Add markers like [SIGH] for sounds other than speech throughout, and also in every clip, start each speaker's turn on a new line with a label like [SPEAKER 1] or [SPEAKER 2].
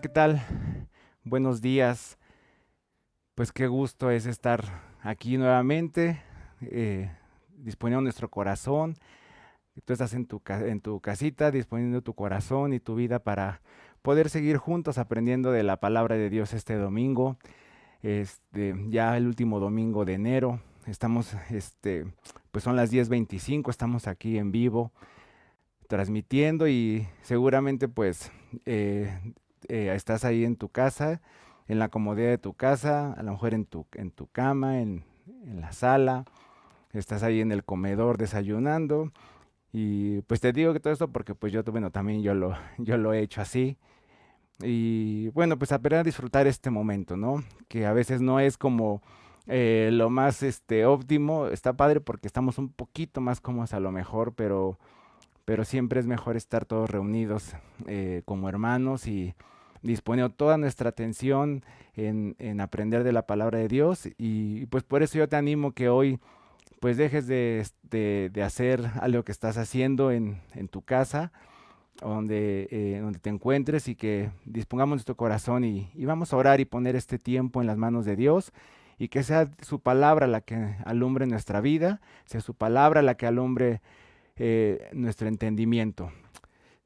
[SPEAKER 1] ¿qué tal? Buenos días. Pues qué gusto es estar aquí nuevamente, eh, disponiendo nuestro corazón. Tú estás en tu, en tu casita, disponiendo tu corazón y tu vida para poder seguir juntos aprendiendo de la palabra de Dios este domingo. Este, ya el último domingo de enero. Estamos, este, pues son las 10.25, estamos aquí en vivo transmitiendo y seguramente pues eh, eh, estás ahí en tu casa, en la comodidad de tu casa, a lo mejor en tu, en tu cama, en, en la sala, estás ahí en el comedor desayunando. Y pues te digo que todo esto porque pues yo, bueno, también yo lo, [LAUGHS] yo lo he hecho así. Y bueno, pues aprender a disfrutar este momento, ¿no? Que a veces no es como eh, lo más este, óptimo. Está padre porque estamos un poquito más cómodos a lo mejor, pero, pero siempre es mejor estar todos reunidos eh, como hermanos y disponiendo toda nuestra atención en, en, aprender de la palabra de Dios. Y pues por eso yo te animo que hoy pues dejes de, de, hacer algo que estás haciendo en, en tu casa donde, eh, donde te encuentres y que dispongamos nuestro corazón y, y, vamos a orar y poner este tiempo en las manos de Dios y que sea su palabra la que alumbre nuestra vida, sea su palabra la que alumbre eh, nuestro entendimiento.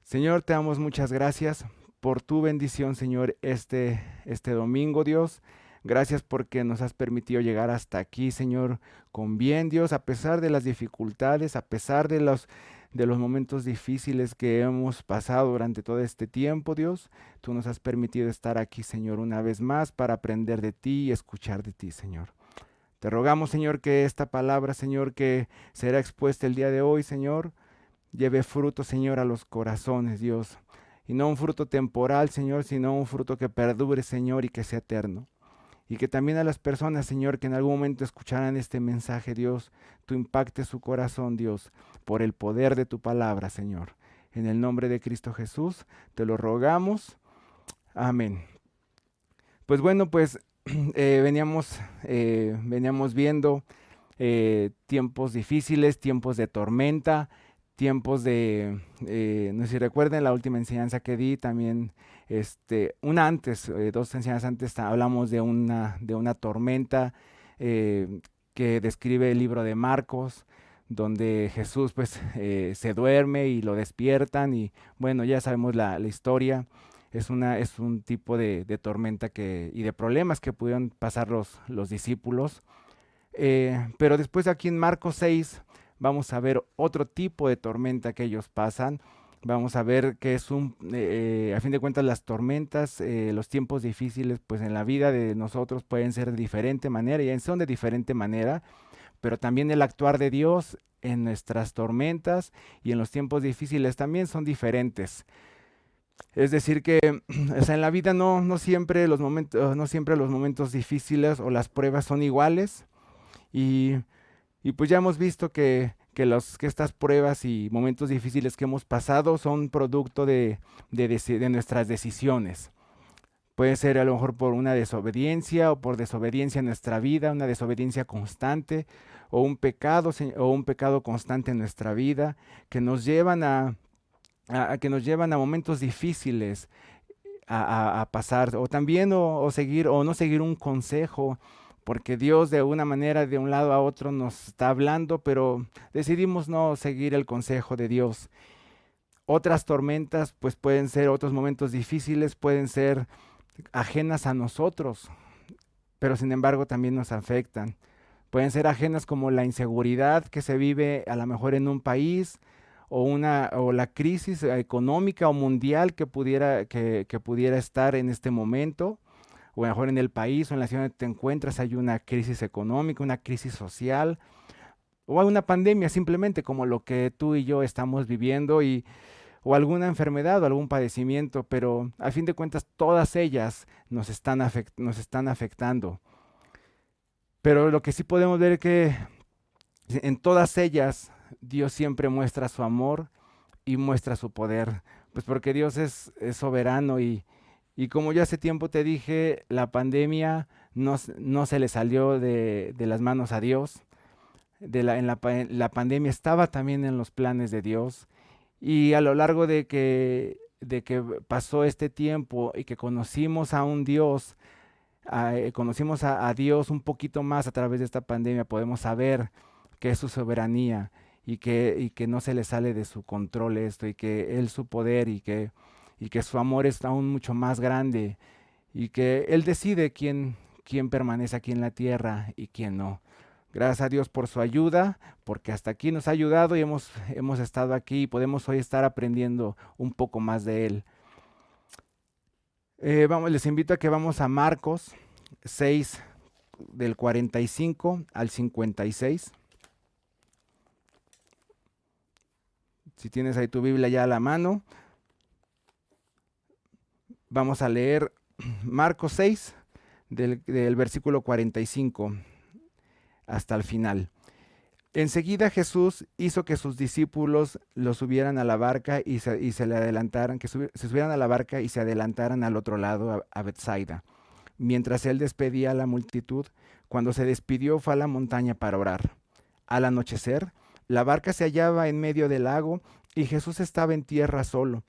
[SPEAKER 1] Señor, te damos muchas gracias por tu bendición, Señor, este, este domingo, Dios. Gracias porque nos has permitido llegar hasta aquí, Señor, con bien, Dios, a pesar de las dificultades, a pesar de los de los momentos difíciles que hemos pasado durante todo este tiempo, Dios. Tú nos has permitido estar aquí, Señor, una vez más para aprender de ti y escuchar de ti, Señor. Te rogamos, Señor, que esta palabra, Señor, que será expuesta el día de hoy, Señor, lleve fruto, Señor, a los corazones, Dios. Y no un fruto temporal, Señor, sino un fruto que perdure, Señor, y que sea eterno y que también a las personas, Señor, que en algún momento escucharan este mensaje, Dios, tú impactes su corazón, Dios, por el poder de tu palabra, Señor. En el nombre de Cristo Jesús, te lo rogamos. Amén. Pues bueno, pues [CLEARS THROAT] eh, veníamos, eh, veníamos viendo eh, tiempos difíciles, tiempos de tormenta, tiempos de, no sé si recuerden la última enseñanza que di, también este, una antes, dos enseñanzas antes, hablamos de una, de una tormenta que describe el libro de Marcos, donde Jesús pues eh, se duerme y lo despiertan y bueno, ya sabemos la, la historia. Es, una, es un tipo de, tormenta que, y de problemas que pudieron pasar los, los discípulos. pero después aquí en Marcos 6 vamos a ver otro tipo de tormenta que ellos pasan Vamos a ver que es un, eh, a fin de cuentas, las tormentas, eh, los tiempos difíciles, pues en la vida de nosotros pueden ser de diferente manera y son de diferente manera, pero también el actuar de Dios en nuestras tormentas y en los tiempos difíciles también son diferentes. Es decir que [CLEARS THROAT] en la vida no, no, siempre los momentos, no siempre los momentos difíciles o las pruebas son iguales y, y pues ya hemos visto que que, los, que estas pruebas y momentos difíciles que hemos pasado son producto de, de, nuestras decisiones. Puede ser a lo mejor por una desobediencia o por desobediencia en nuestra vida, una desobediencia constante o un pecado o un pecado constante en nuestra vida que nos llevan a, a que nos llevan a momentos difíciles a, pasar o también o, o, seguir o no seguir un consejo porque Dios de una manera, de un lado a otro, nos está hablando, pero decidimos no seguir el consejo de Dios. Otras tormentas, pues pueden ser otros momentos difíciles, pueden ser ajenas a nosotros, pero sin embargo también nos afectan. Pueden ser ajenas como la inseguridad que se vive a lo mejor en un país, o, una, o la crisis económica o mundial que pudiera, que, pudiera estar en este momento o mejor en el país o en la ciudad donde te encuentras hay una crisis económica, una crisis social, o hay una pandemia simplemente como lo que tú y yo estamos viviendo y o alguna enfermedad o algún padecimiento, pero a fin de cuentas todas ellas nos están, nos están afectando. Pero lo que sí podemos ver es que en todas ellas Dios siempre muestra su amor y muestra su poder, pues porque Dios es, soberano y, y como ya hace tiempo te dije, la pandemia no, no se le salió de, de, las manos a Dios. De la, en la, la, pandemia estaba también en los planes de Dios. Y a lo largo de que de que pasó este tiempo y que conocimos a un Dios, eh, conocimos a, Dios un poquito más a través de esta pandemia, podemos saber que es su soberanía y que, y que no se le sale de su control esto y que Él su poder y que, y que su amor es aún mucho más grande y que Él decide quién, quién permanece aquí en la tierra y quién no. Gracias a Dios por su ayuda, porque hasta aquí nos ha ayudado y hemos, hemos estado aquí y podemos hoy estar aprendiendo un poco más de Él. Eh, vamos, les invito a que vamos a Marcos 6, del 45 al 56. Si tienes ahí tu Biblia ya a la mano, vamos a leer [CLEARS THROAT] Marcos 6, del, del versículo 45 hasta el final. Enseguida Jesús hizo que sus discípulos lo subieran a la barca y se, le adelantaran, que se subieran a la barca y se adelantaran al otro lado, a, a Bethsaida. Mientras él despedía a la multitud, cuando se despidió fue a la montaña para orar. Al anochecer, la barca se hallaba en medio del lago y Jesús estaba en tierra solo.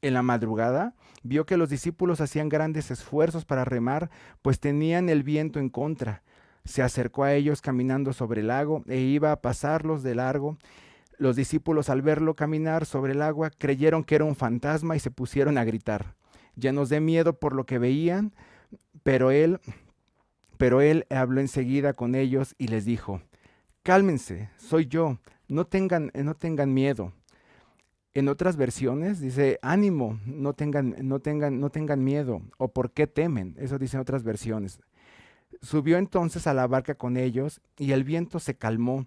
[SPEAKER 1] En la madrugada vio que los discípulos hacían grandes esfuerzos para remar, pues tenían el viento en contra se acercó a ellos caminando sobre el lago e iba a pasarlos de largo. Los discípulos al verlo caminar sobre el agua creyeron que era un fantasma y se pusieron a gritar, llenos de miedo por lo que veían, pero él pero él habló enseguida con ellos y les dijo: Cálmense, soy yo, no tengan no tengan miedo. En otras versiones dice, ánimo, no tengan, no tengan, no tengan miedo, o por qué temen. Eso dicen otras versiones. Subió entonces a la barca con ellos y el viento se calmó.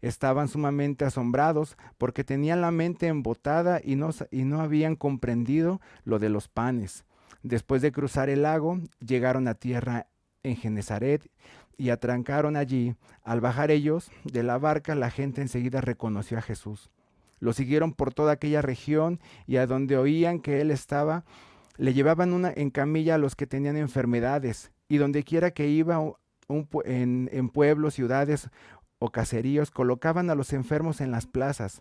[SPEAKER 1] Estaban sumamente asombrados porque tenían la mente embotada y no, y no habían comprendido lo de los panes. Después de cruzar el lago, llegaron a tierra en Genezaret y atrancaron allí. Al bajar ellos de la barca, la gente enseguida reconoció a Jesús. Lo siguieron por toda aquella región y a donde oían que él estaba, le llevaban una en camilla a los que tenían enfermedades y donde quiera que iba en, pueblos, ciudades o caseríos, colocaban a los enfermos en las plazas.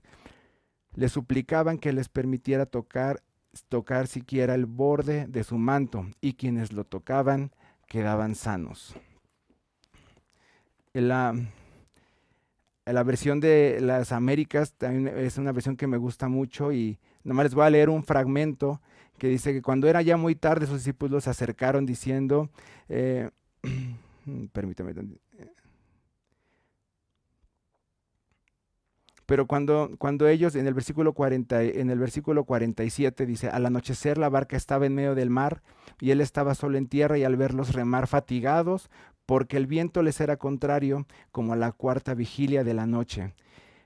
[SPEAKER 1] Le suplicaban que les permitiera tocar, tocar siquiera el borde de su manto, y quienes lo tocaban quedaban sanos. La, la versión de las Américas es una versión que me gusta mucho y nomás les voy a leer un fragmento que dice que cuando era ya muy tarde sus discípulos se acercaron diciendo, eh, [CLEARS THROAT] permítame, pero cuando, cuando ellos en el versículo 40, en el versículo 47 dice, al anochecer la barca estaba en medio del mar y él estaba solo en tierra y al verlos remar fatigados, porque el viento les era contrario, como a la cuarta vigilia de la noche.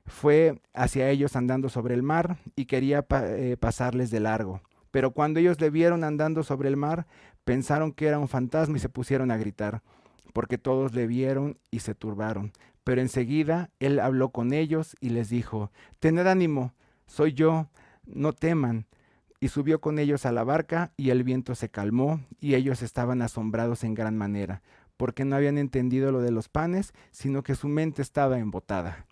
[SPEAKER 1] Fue hacia ellos andando sobre el mar y quería eh, pasarles de largo. Pero cuando ellos le vieron andando sobre el mar, pensaron que era un fantasma y se pusieron a gritar, porque todos le vieron y se turbaron. Pero enseguida él habló con ellos y les dijo, Tened ánimo, soy yo, no teman. Y subió con ellos a la barca y el viento se calmó y ellos estaban asombrados en gran manera, porque no habían entendido lo de los panes, sino que su mente estaba embotada.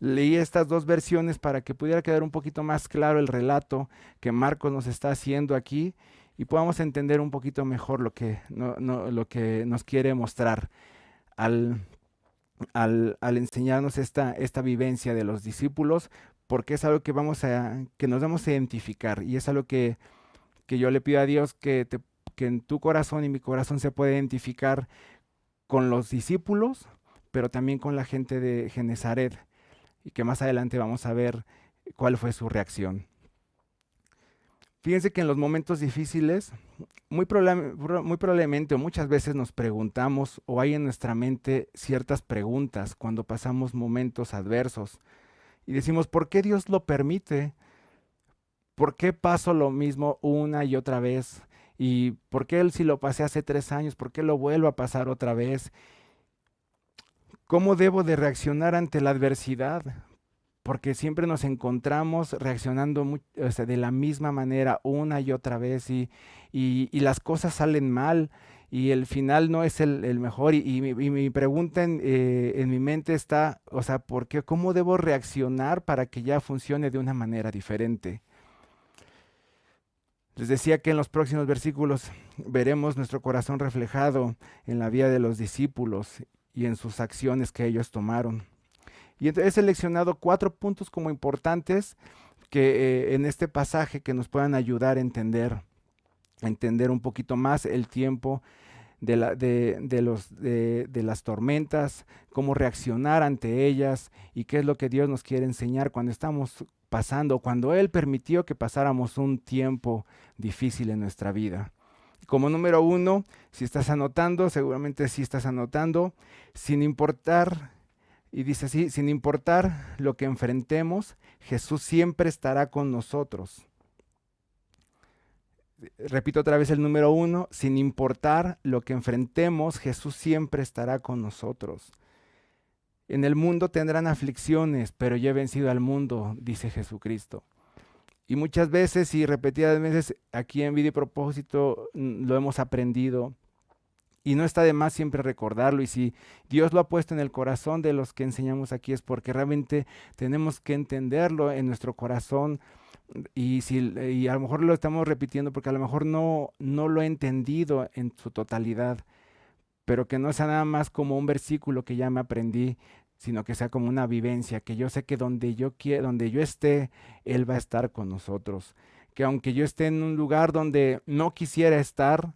[SPEAKER 1] Leí estas dos versiones para que pudiera quedar un poquito más claro el relato que Marcos nos está haciendo aquí y podamos entender un poquito mejor lo que, lo que nos quiere mostrar al, al, enseñarnos esta, esta vivencia de los discípulos, porque es algo que, vamos a, que nos vamos a identificar y es algo que, que yo le pido a Dios que, que en tu corazón y mi corazón se pueda identificar con los discípulos, pero también con la gente de Genezaret y que más adelante vamos a ver cuál fue su reacción. Fíjense que en los momentos difíciles, muy, muy, probablemente o muchas veces nos preguntamos o hay en nuestra mente ciertas preguntas cuando pasamos momentos adversos y decimos, ¿por qué Dios lo permite? ¿Por qué paso lo mismo una y otra vez? ¿Y por qué él si lo pasé hace tres años, por qué lo vuelvo a pasar otra vez? ¿Cómo debo de reaccionar ante la adversidad? Porque siempre nos encontramos reaccionando de la misma manera una y otra vez y, las cosas salen mal y el final no es el, mejor. Y, mi, pregunta eh, en, mi mente está, o sea, ¿por qué? ¿Cómo debo reaccionar para que ya funcione de una manera diferente? Les decía que en los próximos versículos veremos nuestro corazón reflejado en la vida de los discípulos y en sus acciones que ellos tomaron. Y he seleccionado cuatro puntos como importantes que eh, en este pasaje que nos puedan ayudar a entender, entender un poquito más el tiempo de, de, las tormentas, cómo reaccionar ante ellas y qué es lo que Dios nos quiere enseñar cuando estamos pasando, cuando Él permitió que pasáramos un tiempo difícil en nuestra vida. Como número uno, si estás anotando, seguramente si estás anotando, sin importar, y dice así, sin importar lo que enfrentemos, Jesús siempre estará con nosotros. Repito otra vez el número uno, sin importar lo que enfrentemos, Jesús siempre estará con nosotros. En el mundo tendrán aflicciones, pero yo he vencido al mundo, dice Jesucristo. Y muchas veces y repetidas veces aquí en Vida y Propósito mm, lo hemos aprendido. Y no está de más siempre recordarlo. Y si Dios lo ha puesto en el corazón de los que enseñamos aquí es porque realmente tenemos que entenderlo en nuestro corazón. Y, si, y a lo mejor lo estamos repitiendo porque a lo mejor no, no lo he entendido en su totalidad pero que no sea nada más como un versículo que ya me aprendí, sino que sea como una vivencia, que yo sé que donde yo quiera, donde yo esté, él va a estar con nosotros. Que aunque yo esté en un lugar donde no quisiera estar,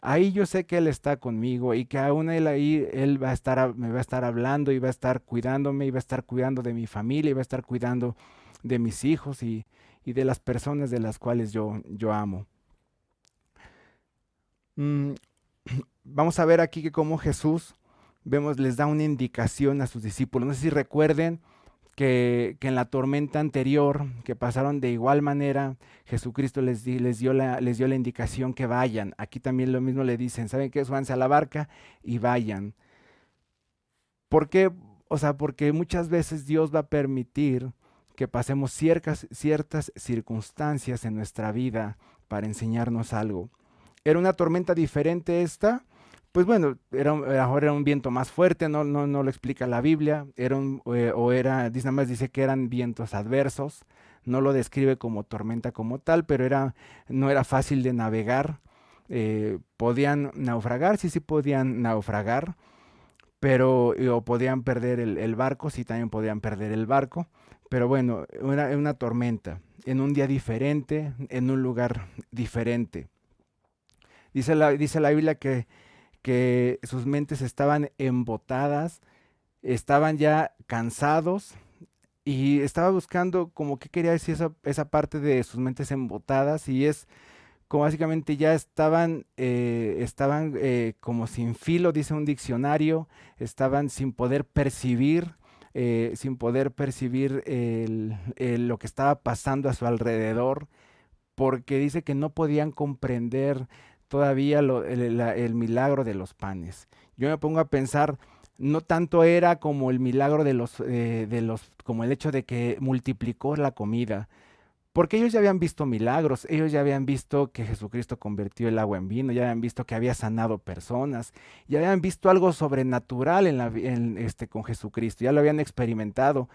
[SPEAKER 1] ahí yo sé que él está conmigo y que aún él ahí él va a estar me va a estar hablando y va a estar cuidándome y va a estar cuidando de mi familia y va a estar cuidando de mis hijos y, y de las personas de las cuales yo, yo amo. Mm, [CLEARS THROAT] vamos a ver aquí que como Jesús, vemos, les da una indicación a sus discípulos. No sé si recuerden que, en la tormenta anterior, que pasaron de igual manera, Jesucristo les, les, dio la, les dio la indicación que vayan. Aquí también lo mismo le dicen, ¿saben qué? Súbanse a la barca y vayan. ¿Por qué? O sea, porque muchas veces Dios va a permitir que pasemos ciertas, ciertas circunstancias en nuestra vida para enseñarnos algo. ¿Era una tormenta diferente esta? Pues bueno, era, ahora era un viento más fuerte, no, no, no lo explica la Biblia, era eh, o era, nada más dice que eran vientos adversos, no lo describe como tormenta como tal, pero era, no era fácil de navegar, eh, podían naufragar, sí, sí podían naufragar, pero, o podían perder el, barco, sí también podían perder el barco, pero bueno, era una tormenta, en un día diferente, en un lugar diferente. Dice la, dice la Biblia que que sus mentes estaban embotadas, estaban ya cansados y estaba buscando como qué quería decir esa, parte de sus mentes embotadas y es como básicamente ya estaban, eh, estaban eh, como sin filo, dice un diccionario, estaban sin poder percibir, eh, sin poder percibir lo que estaba pasando a su alrededor, porque dice que no podían comprender todavía el, milagro de los panes. Yo me pongo a pensar, no tanto era como el milagro de los, eh, de los, como el hecho de que multiplicó la comida, porque ellos ya habían visto milagros, ellos ya habían visto que Jesucristo convirtió el agua en vino, ya habían visto que había sanado personas, ya habían visto algo sobrenatural en la, este, con Jesucristo, ya lo habían experimentado.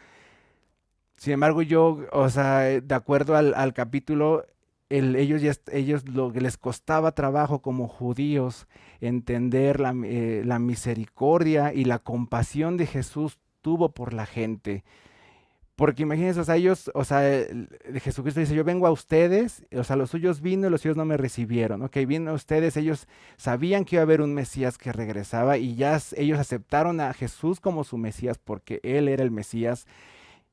[SPEAKER 1] Sin embargo, yo, o sea, de acuerdo al capítulo, ellos, ellos lo que les costaba trabajo como judíos entender la, eh, la, misericordia y la compasión de Jesús tuvo por la gente. Porque imagínense, o sea, ellos, o sea, Jesucristo dice, yo vengo a ustedes, o sea, los suyos vino y los suyos no me recibieron. Ok, vino a ustedes, ellos sabían que iba a haber un Mesías que regresaba y ya ellos aceptaron a Jesús como su Mesías porque Él era el Mesías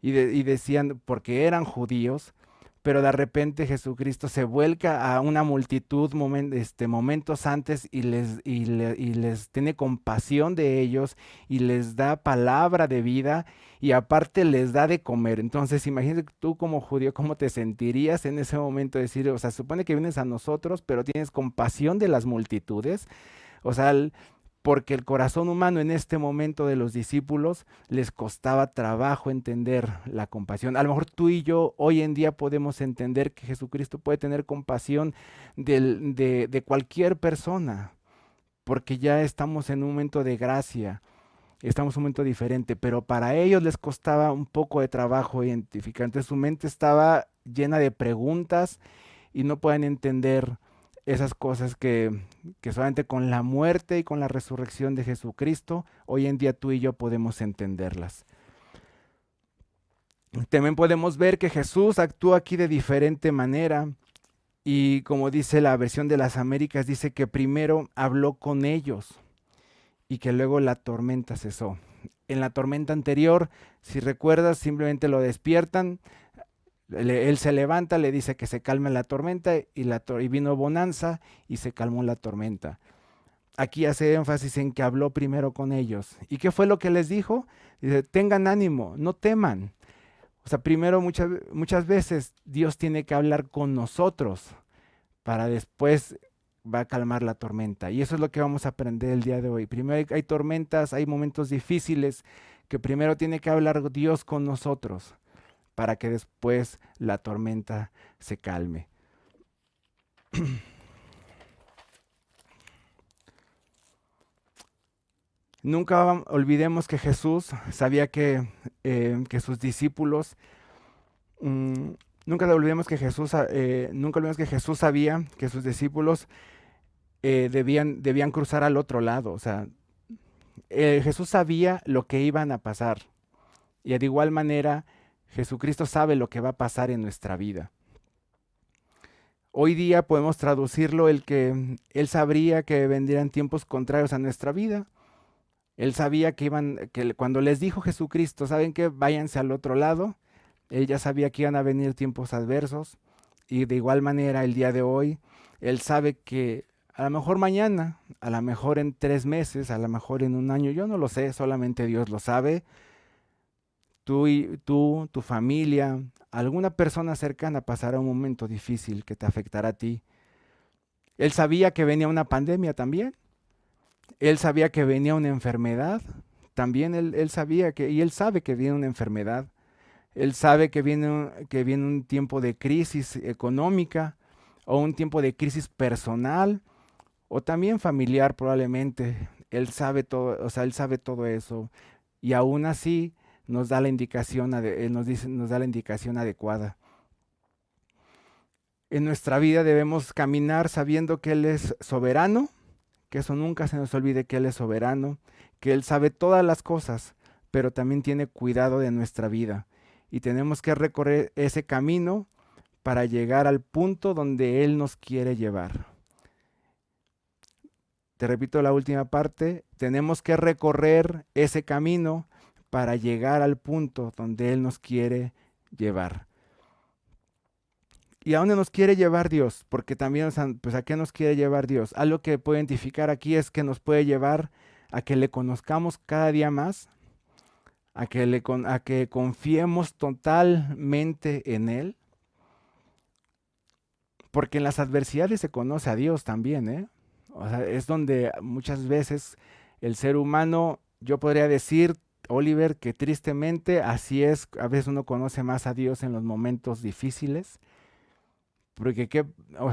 [SPEAKER 1] y decían, porque eran judíos, pero de repente Jesucristo se vuelca a una multitud este, momentos antes y les, y, les tiene compasión de ellos y les da palabra de vida y aparte les da de comer. Entonces, imagínate tú como judío, ¿cómo te sentirías en ese momento? Decir, o sea, supone que vienes a nosotros, pero tienes compasión de las multitudes. O sea, porque el corazón humano en este momento de los discípulos les costaba trabajo entender la compasión. A lo mejor tú y yo hoy en día podemos entender que Jesucristo puede tener compasión de, de cualquier persona, porque ya estamos en un momento de gracia, estamos en un momento diferente, pero para ellos les costaba un poco de trabajo identificar. Entonces su mente estaba llena de preguntas y no puedan entender esas cosas que, que solamente con la muerte y con la resurrección de Jesucristo, hoy en día tú y yo podemos entenderlas. También podemos ver que Jesús actúa aquí de diferente manera y como dice la versión de las Américas, dice que primero habló con ellos y que luego la tormenta cesó. En la tormenta anterior, si recuerdas, simplemente lo despiertan, él se levanta, le dice que se calme la tormenta y, la y vino bonanza y se calmó la tormenta. Aquí hace énfasis en que habló primero con ellos. ¿Y qué fue lo que les dijo? Dice, tengan ánimo, no teman. O sea, primero muchas, muchas veces Dios tiene que hablar con nosotros para después va a calmar la tormenta. Y eso es lo que vamos a aprender el día de hoy. Primero hay, hay tormentas, hay momentos difíciles que primero tiene que hablar Dios con nosotros para que después la tormenta se calme. [CLEARS THROAT] Nunca olvidemos que Jesús sabía que, eh, que sus discípulos, mm, nunca olvidemos que Jesús, eh, nunca olvidemos que Jesús sabía que sus discípulos eh, debían, debían cruzar al otro lado. O sea, Jesús sabía lo que iban a pasar. Y de igual manera, Jesucristo sabe lo que va a pasar en nuestra vida. Hoy día podemos traducirlo el que Él sabría que vendrían tiempos contrarios a nuestra vida. Él sabía que iban, que cuando les dijo Jesucristo, ¿saben qué? Váyanse al otro lado. Él ya sabía que iban a venir tiempos adversos. Y de igual manera el día de hoy, Él sabe que a lo mejor mañana, a lo mejor en tres meses, a lo mejor en un año, yo no lo sé, solamente Dios lo sabe tú, y, tú, tu familia, alguna persona cercana pasará un momento difícil que te afectará a ti. Él sabía que venía una pandemia también. Él sabía que venía una enfermedad. También él, él sabía que, y él sabe que viene una enfermedad. Él sabe que viene, que viene un tiempo de crisis económica o un tiempo de crisis personal o también familiar probablemente. Él sabe todo, o sea, él sabe todo eso. Y aún así, nos da la indicación, nos, dice, nos da la indicación adecuada. En nuestra vida debemos caminar sabiendo que Él es soberano, que eso nunca se nos olvide que Él es soberano, que Él sabe todas las cosas, pero también tiene cuidado de nuestra vida. Y tenemos que recorrer ese camino para llegar al punto donde Él nos quiere llevar. Te repito la última parte, tenemos que recorrer ese camino para llegar al punto donde Él nos quiere llevar. ¿Y a dónde nos quiere llevar Dios? Porque también, pues a qué nos quiere llevar Dios. Algo que puedo identificar aquí es que nos puede llevar a que le conozcamos cada día más, a que, le, a que confiemos totalmente en Él. Porque en las adversidades se conoce a Dios también, ¿eh? O sea, es donde muchas veces el ser humano, yo podría decir, Oliver, que tristemente así es, a veces uno conoce más a Dios en los momentos difíciles, porque qué,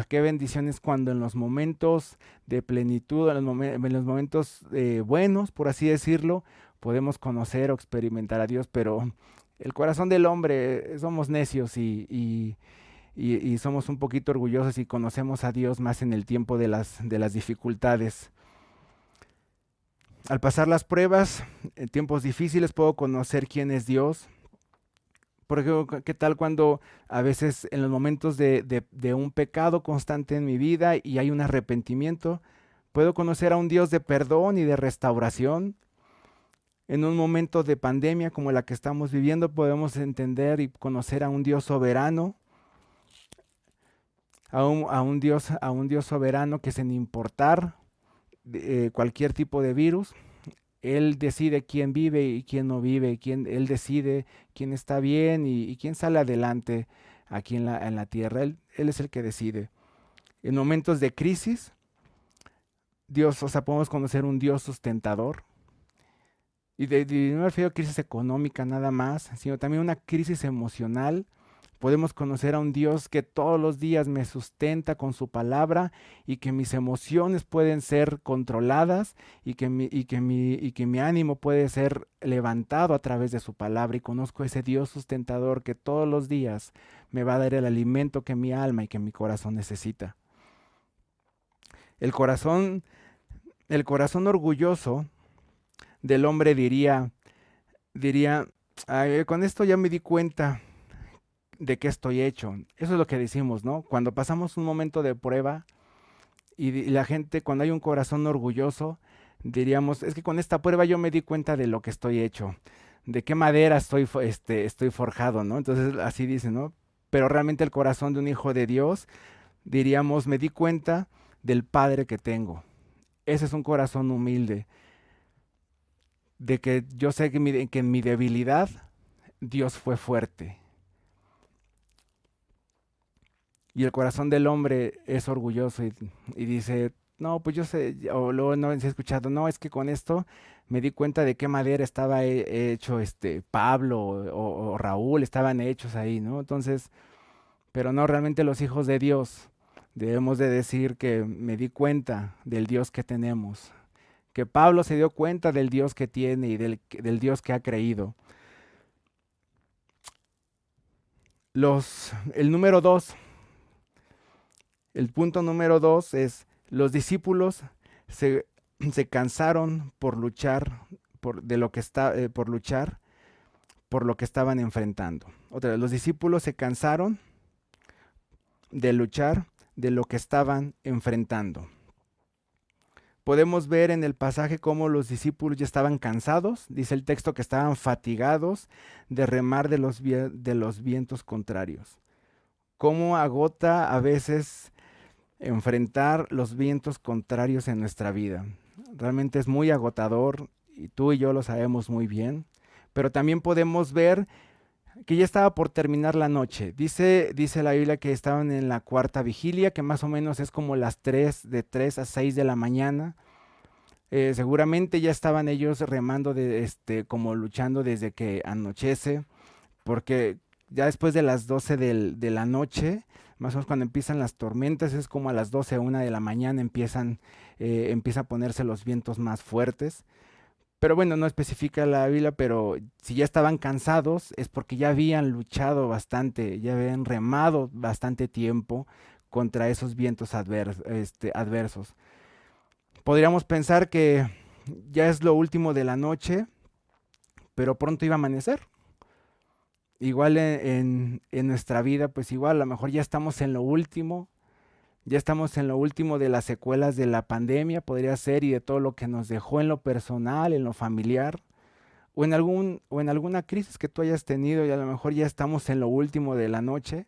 [SPEAKER 1] qué bendiciones cuando en los momentos de plenitud, en los, momentos eh, buenos, por así decirlo, podemos conocer o experimentar a Dios, pero el corazón del hombre, somos necios y, somos un poquito orgullosos y conocemos a Dios más en el tiempo de las dificultades al pasar las pruebas, en tiempos difíciles, puedo conocer quién es Dios. Porque, ¿qué tal cuando a veces en los momentos de, de, un pecado constante en mi vida y hay un arrepentimiento, puedo conocer a un Dios de perdón y de restauración? En un momento de pandemia como la que estamos viviendo, podemos entender y conocer a un Dios soberano, a un, a un Dios, a un Dios soberano que sin importar eh, cualquier tipo de virus. Él decide quién vive y quién no vive, quién, él decide quién está bien y, quién sale adelante aquí en la, en la tierra. Él, él, es el que decide. En momentos de crisis, Dios, o sea, podemos conocer un Dios sustentador. Y de, no me refiero a crisis económica nada más, sino también una crisis emocional. Podemos conocer a un Dios que todos los días me sustenta con su palabra y que mis emociones pueden ser controladas y que mi, y que mi, y que mi ánimo puede ser levantado a través de su palabra. Y conozco a ese Dios sustentador que todos los días me va a dar el alimento que mi alma y que mi corazón necesita. El corazón, el corazón orgulloso del hombre diría, diría, con esto ya me di cuenta de qué estoy hecho. Eso es lo que decimos, ¿no? Cuando pasamos un momento de prueba y la gente, cuando hay un corazón orgulloso, diríamos, es que con esta prueba yo me di cuenta de lo que estoy hecho, de qué madera estoy, este, estoy forjado, ¿no? Entonces así dice, ¿no? Pero realmente el corazón de un hijo de Dios, diríamos, me di cuenta del Padre que tengo. Ese es un corazón humilde, de que yo sé que, que en mi debilidad Dios fue fuerte Y el corazón del hombre es orgulloso y, dice, no, pues yo sé, o luego no ha escuchado, no, es que con esto me di cuenta de qué madera estaba hecho este Pablo o, Raúl, estaban hechos ahí, ¿no? Entonces, pero no, realmente los hijos de Dios debemos de decir que me di cuenta del Dios que tenemos, que Pablo se dio cuenta del Dios que tiene y del, del Dios que ha creído. Los, el número dos, el punto número dos es, los discípulos [CLEARS THROAT] se, cansaron por luchar, por, de lo que está, eh, por luchar, por lo que estaban enfrentando. Otra vez, los discípulos se cansaron de luchar de lo que estaban enfrentando. Podemos ver en el pasaje cómo los discípulos ya estaban cansados, dice el texto que estaban fatigados de remar de los, de los vientos contrarios. Cómo agota a veces enfrentar los vientos contrarios en nuestra vida. Realmente es muy agotador y tú y yo lo sabemos muy bien, pero también podemos ver que ya estaba por terminar la noche. Dice, dice la Biblia que estaban en la cuarta vigilia, que más o menos es como las 3, de 3 a 6 de la mañana. Eh, seguramente ya estaban ellos remando, de, este, como luchando desde que anochece, porque ya después de las 12 de la noche, más o menos cuando empiezan las tormentas, es como a las 12 o 1 de la mañana empiezan, eh, empieza a ponerse los vientos más fuertes. Pero bueno, no especifica la Biblia, pero si ya estaban cansados es porque ya habían luchado bastante, ya habían remado bastante tiempo contra esos vientos este, adversos. Podríamos pensar que ya es lo último de la noche, pero pronto iba a amanecer igual en, nuestra vida, pues igual a lo mejor ya estamos en lo último, ya estamos en lo último de las secuelas de la pandemia, podría ser, y de todo lo que nos dejó en lo personal, en lo familiar, o en, algún, o en alguna crisis que tú hayas tenido y a lo mejor ya estamos en lo último de la noche,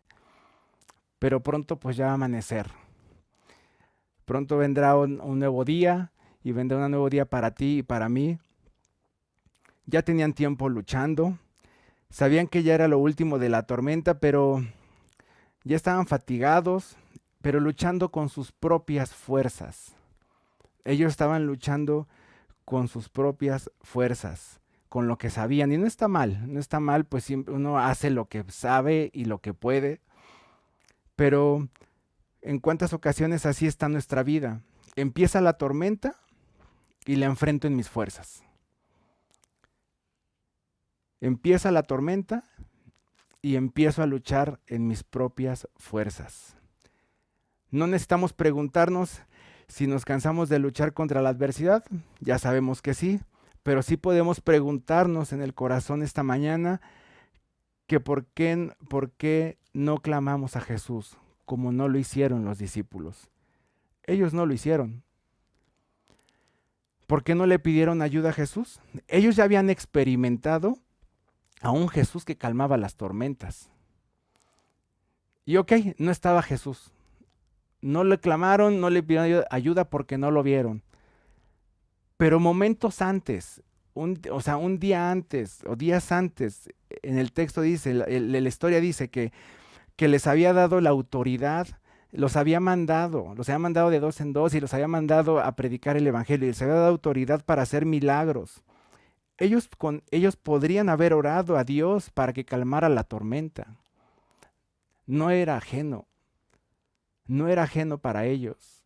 [SPEAKER 1] pero pronto pues ya va a amanecer. Pronto vendrá un nuevo día y vendrá un nuevo día para ti y para mí. Ya tenían tiempo luchando, Sabían que ya era lo último de la tormenta, pero ya estaban fatigados, pero luchando con sus propias fuerzas. Ellos estaban luchando con sus propias fuerzas, con lo que sabían. Y no está mal, no está mal, pues uno hace lo que sabe y lo que puede. Pero en cuántas ocasiones así está nuestra vida. Empieza la tormenta y la enfrento en mis fuerzas. Empieza la tormenta y empiezo a luchar en mis propias fuerzas. No necesitamos preguntarnos si nos cansamos de luchar contra la adversidad, ya sabemos que sí, pero sí podemos preguntarnos en el corazón esta mañana que por qué, por qué no clamamos a Jesús como no lo hicieron los discípulos. Ellos no lo hicieron. ¿Por qué no le pidieron ayuda a Jesús? Ellos ya habían experimentado a un Jesús que calmaba las tormentas. Y ok, no estaba Jesús. No le clamaron, no le pidieron ayuda porque no lo vieron. Pero momentos antes, o sea, un día antes o días antes, en el texto dice, la, la historia dice que, que les había dado la autoridad, los había mandado, los había mandado de dos en dos y los había mandado a predicar el Evangelio y les había dado autoridad para hacer milagros. Ellos, con, ellos podrían haber orado a Dios para que calmara la tormenta. no era ajeno, no era ajeno para ellos.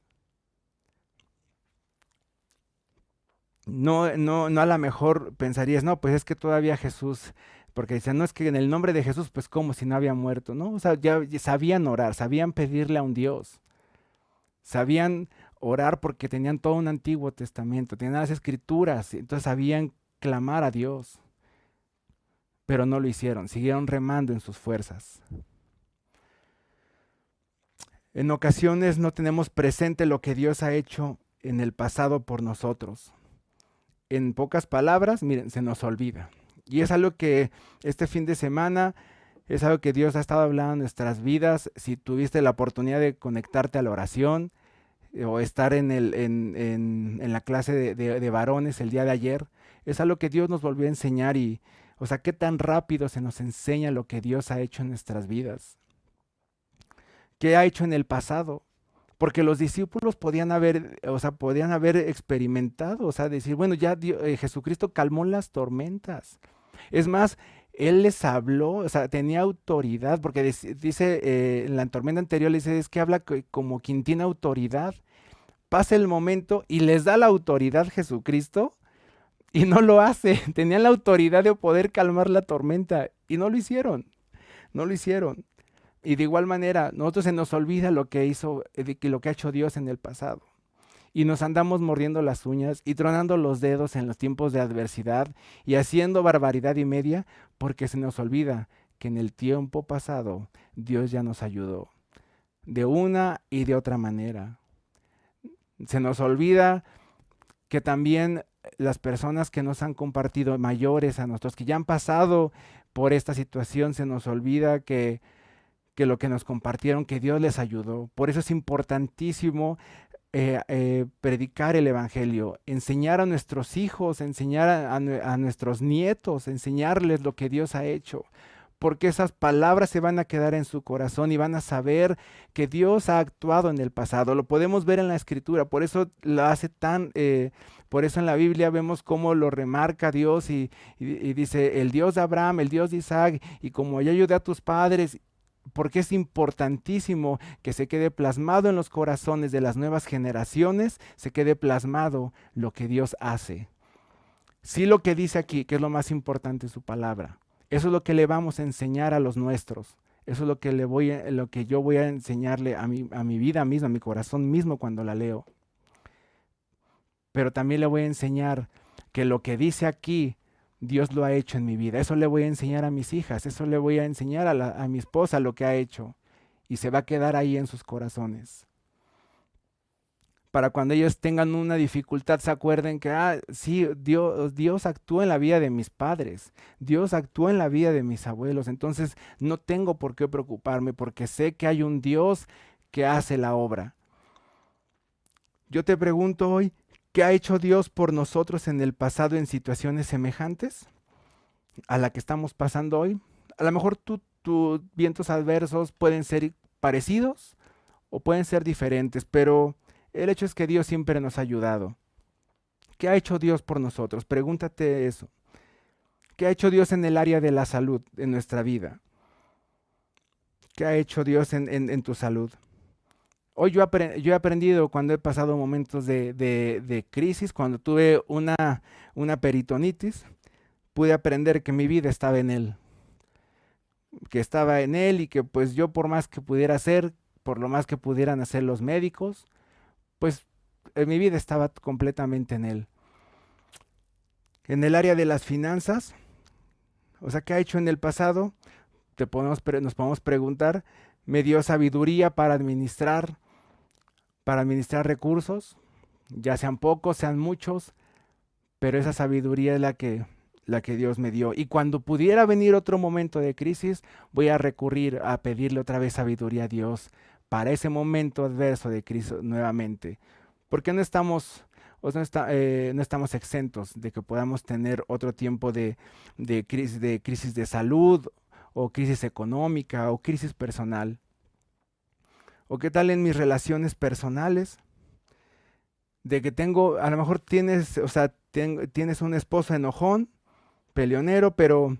[SPEAKER 1] No, no, no a lo mejor pensarías, no, pues es que todavía Jesús, porque dicen, no es que en el nombre de Jesús, pues como si no había muerto, ¿no? O sea, ya sabían orar, sabían pedirle a un Dios, sabían orar porque tenían todo un Antiguo Testamento, tenían las escrituras, entonces sabían clamar a Dios, pero no lo hicieron, siguieron remando en sus fuerzas. En ocasiones no tenemos presente lo que Dios ha hecho en el pasado por nosotros. En pocas palabras, miren, se nos olvida. Y es algo que este fin de semana es algo que Dios ha estado hablando en nuestras vidas. Si tuviste la oportunidad de conectarte a la oración, eh, o estar en, el, en, en, la clase de, de, varones el día de ayer, es algo que Dios nos volvió a enseñar y, o sea, qué tan rápido se nos enseña lo que Dios ha hecho en nuestras vidas. ¿Qué ha hecho en el pasado? Porque los discípulos podían haber, o sea, podían haber experimentado, o sea, decir, bueno, ya eh, Jesucristo calmó las tormentas. Es más, él les habló, o sea, tenía autoridad, porque dice, eh, en la tormenta anterior, dice, es que habla como quien tiene autoridad. Pasa el momento y les da la autoridad Jesucristo [LAUGHS] y no lo hace. [LAUGHS] Tenían la autoridad de poder calmar la tormenta y no lo hicieron. No lo hicieron. Y de igual manera, nosotros se nos olvida lo que hizo, eh, lo que ha hecho Dios en el pasado y nos andamos mordiendo las uñas y tronando los dedos en los tiempos de adversidad y haciendo barbaridad y media porque se nos olvida que en el tiempo pasado Dios ya nos ayudó de una y de otra manera. Se nos olvida que también las personas que nos han compartido mayores a nosotros, que ya han pasado por esta situación, se nos olvida que, que lo que nos compartieron, que Dios les ayudó. Por eso es importantísimo eh, eh, predicar el Evangelio, enseñar a nuestros hijos, enseñar a, nuestros nietos, enseñarles lo que Dios ha hecho porque esas palabras se van a quedar en su corazón y van a saber que Dios ha actuado en el pasado. Lo podemos ver en la escritura, por eso lo hace tan, eh, por eso en la Biblia vemos cómo lo remarca Dios y, dice, el Dios de Abraham, el Dios de Isaac, y como ya ayudé a tus padres, porque es importantísimo que se quede plasmado en los corazones de las nuevas generaciones, se quede plasmado lo que Dios hace. Sí lo que dice aquí, que es lo más importante su palabra. Eso es lo que le vamos a enseñar a los nuestros. Eso es lo que, le voy lo que yo voy a enseñarle a mi, a mi vida misma, a mi corazón mismo cuando la leo. Pero también le voy a enseñar que lo que dice aquí Dios lo ha hecho en mi vida. Eso le voy a enseñar a mis hijas, eso le voy a enseñar a, mi esposa lo que ha hecho. Y se va a quedar ahí en sus corazones. Para cuando ellos tengan una dificultad se acuerden que, ah, sí, Dios, Dios actúa en la vida de mis padres, Dios actúa en la vida de mis abuelos. Entonces no tengo por qué preocuparme porque sé que hay un Dios que hace la obra. Yo te pregunto hoy, ¿Qué ha hecho Dios por nosotros en el pasado en situaciones semejantes a la que estamos pasando hoy? A lo mejor tus vientos adversos pueden ser parecidos o pueden ser diferentes, pero el hecho es que Dios siempre nos ha ayudado. ¿Qué ha hecho Dios por nosotros? Pregúntate eso. ¿Qué ha hecho Dios en el área de la salud en nuestra vida? ¿Qué ha hecho Dios en tu salud? Hoy yo, he aprendido cuando he pasado momentos de, crisis, cuando tuve una, una peritonitis, pude aprender que mi vida estaba en Él, que estaba en Él y que pues yo por más que pudiera hacer, por lo más que pudieran hacer los médicos, pues eh, mi vida estaba completamente en Él. En el área de las finanzas, o sea, ¿qué ha hecho en el pasado? Te podemos, nos podemos preguntar, me dio sabiduría para administrar para administrar recursos, ya sean pocos, sean muchos, pero esa sabiduría es la que, la que Dios me dio. Y cuando pudiera venir otro momento de crisis, voy a recurrir a pedirle otra vez sabiduría a Dios para ese momento adverso de crisis nuevamente. Porque no estamos, no, eh, no, estamos exentos de que podamos tener otro tiempo de, crisis, de crisis de salud o crisis económica o crisis personal. ¿O qué tal en mis relaciones personales? De que tengo, a lo mejor tienes, o sea, tienes un esposo enojón, peleonero, pero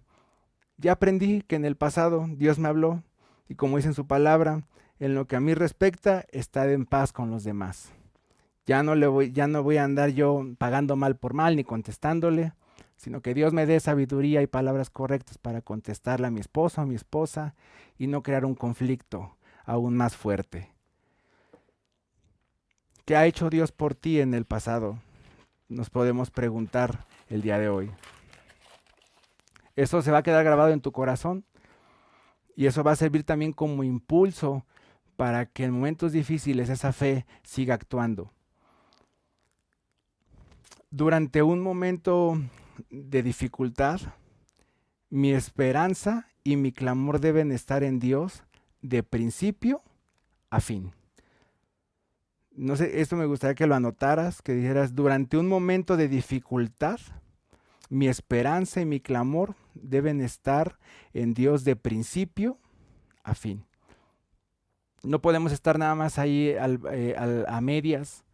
[SPEAKER 1] ya aprendí que en el pasado Dios me habló y como dice en su palabra, en lo que a mí respecta, está en paz con los demás. Ya no, le voy, ya no voy a andar yo pagando mal por mal ni contestándole, sino que Dios me dé sabiduría y palabras correctas para contestarle a mi esposo, a mi esposa y no crear un conflicto aún más fuerte. ¿Qué ha hecho Dios por ti en el pasado? Nos podemos preguntar el día de hoy. Eso se va a quedar grabado en tu corazón y eso va a servir también como impulso para que en momentos difíciles esa fe siga actuando. Durante un momento de dificultad, mi esperanza y mi clamor deben estar en Dios de principio a fin no sé, esto me gustaría que lo anotaras, que dijeras, durante un momento de dificultad, mi esperanza y mi clamor deben estar en Dios de principio a fin. No podemos estar nada más ahí eh, a medias.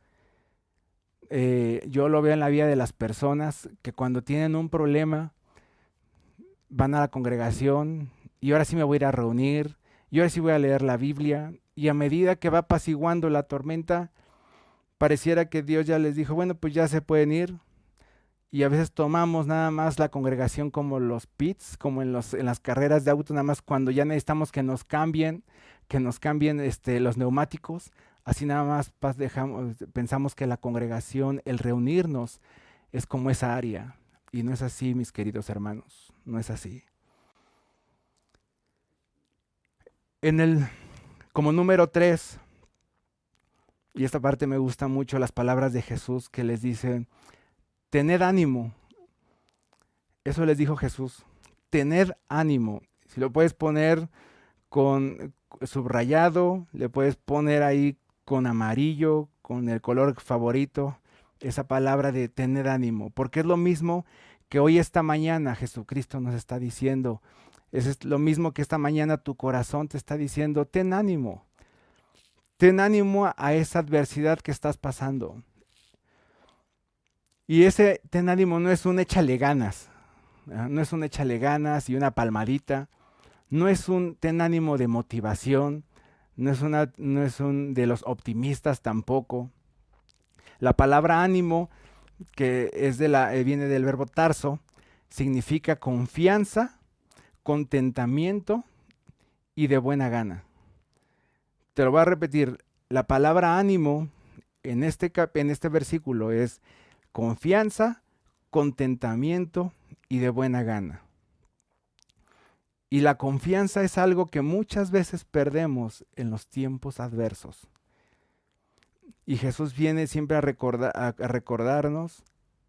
[SPEAKER 1] Eh, yo lo veo en la vida de las personas que cuando tienen un problema van a la congregación y ahora sí me voy a ir a reunir y ahora sí voy a leer la Biblia y a medida que va apaciguando la tormenta, pareciera que Dios ya les dijo, bueno, pues ya se pueden ir. Y a veces tomamos nada más la congregación como los pits, como en, los, en las carreras de auto, nada más cuando ya necesitamos que nos cambien, que nos cambien este, los neumáticos. Así nada más dejamos, pensamos que la congregación, el reunirnos, es como esa área. Y no es así, mis queridos hermanos, no es así. En el como número tres, y esta parte me gusta mucho, las palabras de Jesús que les dice, tened ánimo. Eso les dijo Jesús, tened ánimo. Si lo puedes poner con subrayado, le puedes poner ahí con amarillo, con el color favorito, esa palabra de tener ánimo, porque es lo mismo que hoy esta mañana Jesucristo nos está diciendo, es lo mismo que esta mañana tu corazón te está diciendo, ten ánimo. Ten ánimo a esa adversidad que estás pasando. Y ese ten ánimo no es un échale ganas, no es un échale ganas y una palmadita, no es un ten ánimo de motivación, no es, una, no es un de los optimistas tampoco. La palabra ánimo, que es de la, eh, viene del verbo tarso, significa confianza contentamiento y de buena gana. Te lo voy a repetir, la palabra ánimo en este, en este versículo es confianza, contentamiento y de buena gana. Y la confianza es algo que muchas veces perdemos en los tiempos adversos. Y Jesús viene siempre a, a recordarnos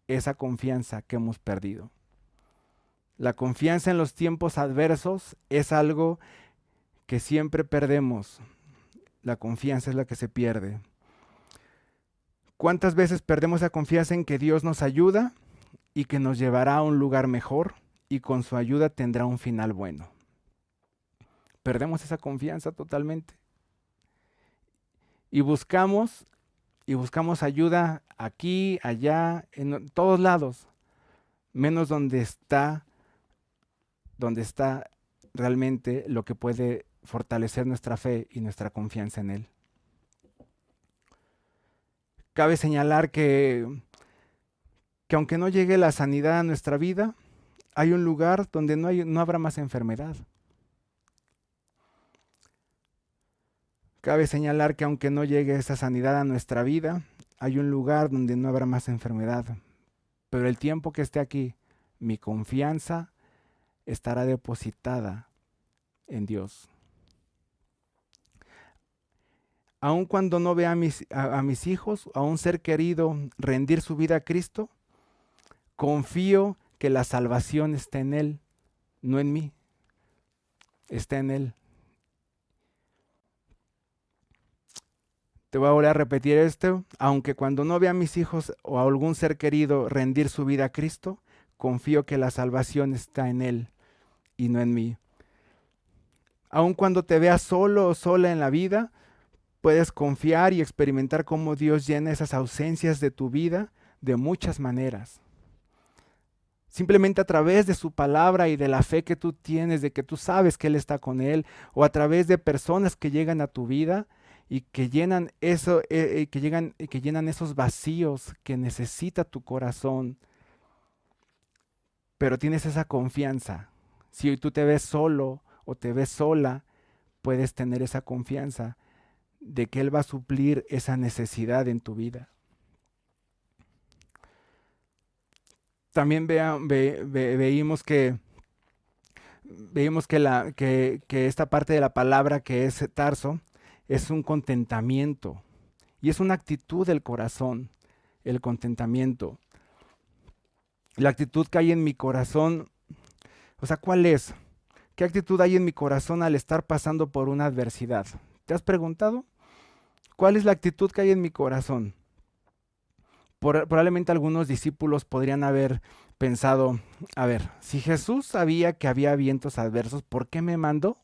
[SPEAKER 1] esa confianza que hemos perdido. La confianza en los tiempos adversos es algo que siempre perdemos. La confianza es la que se pierde. ¿Cuántas veces perdemos la confianza en que Dios nos ayuda y que nos llevará a un lugar mejor y con su ayuda tendrá un final bueno? Perdemos esa confianza totalmente. Y buscamos y buscamos ayuda aquí, allá, en todos lados, menos donde está donde está realmente lo que puede fortalecer nuestra fe y nuestra confianza en Él. Cabe señalar que, que aunque no llegue la sanidad a nuestra vida, hay un lugar donde no, hay, no habrá más enfermedad. Cabe señalar que aunque no llegue esa sanidad a nuestra vida, hay un lugar donde no habrá más enfermedad. Pero el tiempo que esté aquí, mi confianza estará depositada en Dios. Aun cuando no vea a mis, a, mis hijos, a un ser querido rendir su vida a Cristo, confío que la salvación está en Él, no en mí. Está en Él. Te voy a volver a repetir esto. Aunque cuando no vea a mis hijos o a algún ser querido rendir su vida a Cristo, confío que la salvación está en Él y no en mí. Aun cuando te veas solo o sola en la vida, puedes confiar y experimentar cómo Dios llena esas ausencias de tu vida de muchas maneras. Simplemente a través de su palabra y de la fe que tú tienes, de que tú sabes que Él está con Él, o a través de personas que llegan a tu vida y que llenan eso, eh, eh, que llegan, que llenan esos vacíos que necesita tu corazón. Pero tienes esa confianza. Si hoy tú te ves solo o te ves sola, puedes tener esa confianza de que Él va a suplir esa necesidad en tu vida. También veíamos que veíamos que, la, que, esta parte de la palabra que es tarso es un contentamiento y es una actitud del corazón, el contentamiento. La actitud que hay en mi corazón, o sea, ¿cuál es? ¿Qué actitud hay en mi corazón al estar pasando por una adversidad? ¿Te has preguntado? ¿Cuál es la actitud que hay en mi corazón? probablemente algunos discípulos podrían haber pensado, a ver, si Jesús sabía que había vientos adversos, ¿por qué me mandó?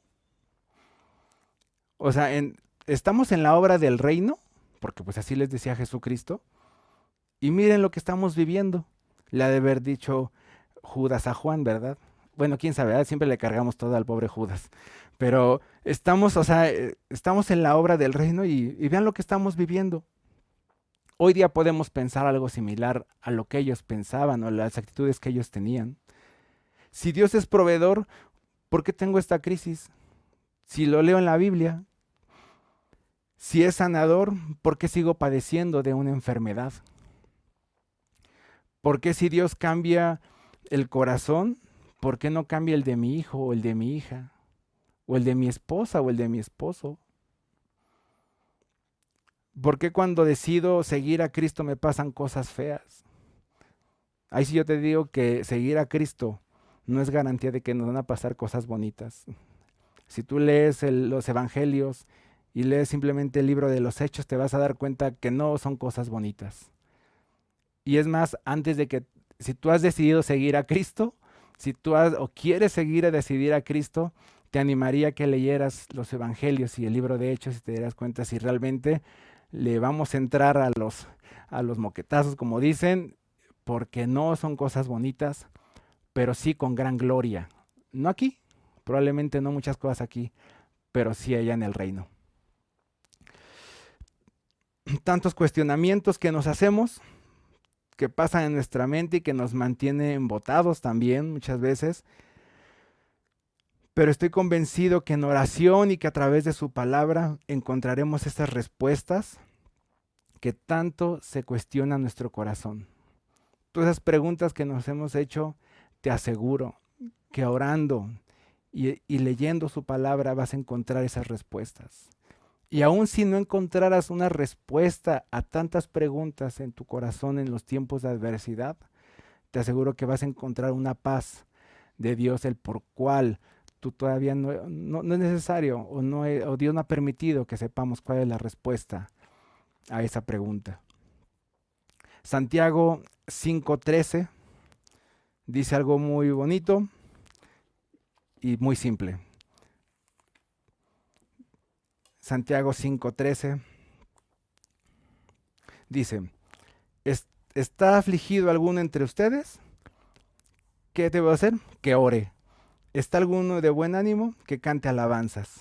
[SPEAKER 1] O sea, estamos en la obra del reino, porque pues así les decía Jesucristo, y miren lo que estamos viviendo. Le ha de haber dicho Judas a Juan, ¿verdad? Bueno, quién sabe, siempre le cargamos todo al pobre Judas. Pero estamos, o sea, eh, estamos en la obra del reino y vean lo que estamos viviendo. Hoy día podemos pensar algo similar a lo que ellos pensaban o las actitudes que ellos tenían. Si Dios es proveedor, ¿por qué tengo esta crisis? Si lo leo en la Biblia. Si es sanador, ¿por qué sigo padeciendo de una enfermedad? ¿Por qué si Dios cambia el corazón, ¿por qué no cambia el de mi hijo o el de mi hija? ¿O el de mi esposa o el de mi esposo? ¿Por qué cuando decido seguir a Cristo me pasan cosas feas? Ahí sí yo te digo que seguir a Cristo no es garantía de que nos van a pasar cosas bonitas. Si tú lees los evangelios y lees simplemente el libro de los hechos, te vas a dar cuenta que no son cosas bonitas. Y es más, antes de que, si tú has decidido seguir a Cristo, si tú has, o quieres seguir a decidir a Cristo, te animaría a que leyeras los evangelios y el libro de hechos y te dieras cuenta si realmente le vamos a entrar a los, a los moquetazos, como dicen, porque no son cosas bonitas, pero sí con gran gloria. No aquí, probablemente no muchas cosas aquí, pero sí allá en el reino. [CLEARS THROAT] Tantos cuestionamientos que nos hacemos, que pasan en nuestra mente y que nos mantienen botados también muchas veces. Pero estoy convencido que en oración y que a través de su palabra encontraremos estas respuestas que tanto se cuestiona nuestro corazón. Todas esas preguntas que nos hemos hecho, te aseguro que orando y, leyendo su palabra vas a encontrar esas respuestas. Y aun si no encontraras una respuesta a tantas preguntas en tu corazón en los tiempos de adversidad, te aseguro que vas a encontrar una paz de Dios, el por cual tú todavía no, es necesario o, o Dios no ha permitido que sepamos cuál es la respuesta a esa pregunta. Santiago 5.13 dice algo muy bonito y muy simple. Santiago 5.13 dice, ¿está afligido alguno entre ustedes? ¿Qué debo hacer? Que ore. ¿Está alguno de buen ánimo? Que cante alabanzas.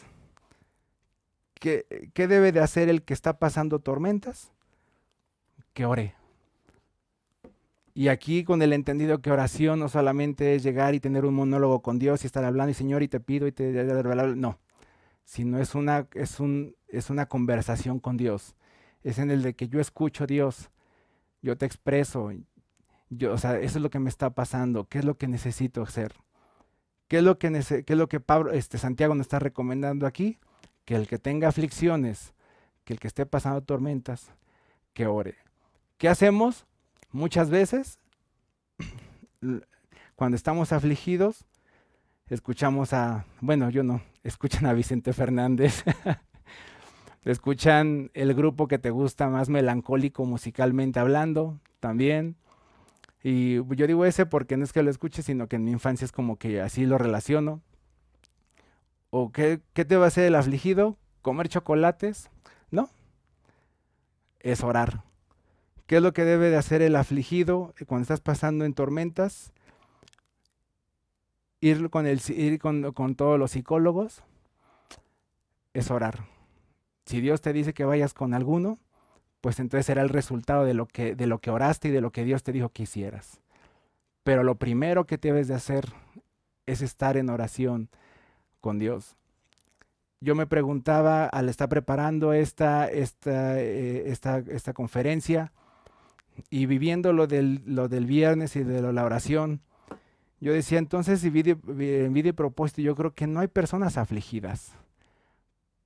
[SPEAKER 1] ¿Qué, debe de hacer el que está pasando tormentas? Que ore. Y aquí con el entendido que oración no solamente es llegar y tener un monólogo con Dios y estar hablando y Señor y te pido y te no, sino es una es un es una conversación con Dios. Es en el de que yo escucho a Dios, yo te expreso, yo, o sea, eso es lo que me está pasando, qué es lo que necesito hacer. ¿Qué es lo que, qué es lo que Pablo, este, Santiago nos está recomendando aquí? que el que tenga aflicciones, que el que esté pasando tormentas, que ore. ¿Qué hacemos? Muchas veces, [CLEARS THROAT] cuando estamos afligidos, escuchamos a, bueno, yo no, escuchan a Vicente Fernández, [LAUGHS] escuchan el grupo que te gusta más melancólico musicalmente hablando, también. Y yo digo ese porque no es que lo escuche, sino que en mi infancia es como que así lo relaciono. ¿O qué, te va a hacer el afligido? ¿Comer chocolates? No. Es orar. ¿Qué es lo que debe de hacer el afligido cuando estás pasando en tormentas? Ir con, el, ir con, con todos los psicólogos es orar. Si Dios te dice que vayas con alguno, pues entonces será el resultado de lo que, de lo que oraste y de lo que Dios te dijo que hicieras. Pero lo primero que debes de hacer es estar en oración con Dios. Yo me preguntaba al estar preparando esta, esta, eh, esta, esta conferencia y viviendo lo del, lo del viernes y de la oración, yo decía entonces en vida y yo creo que no hay personas afligidas.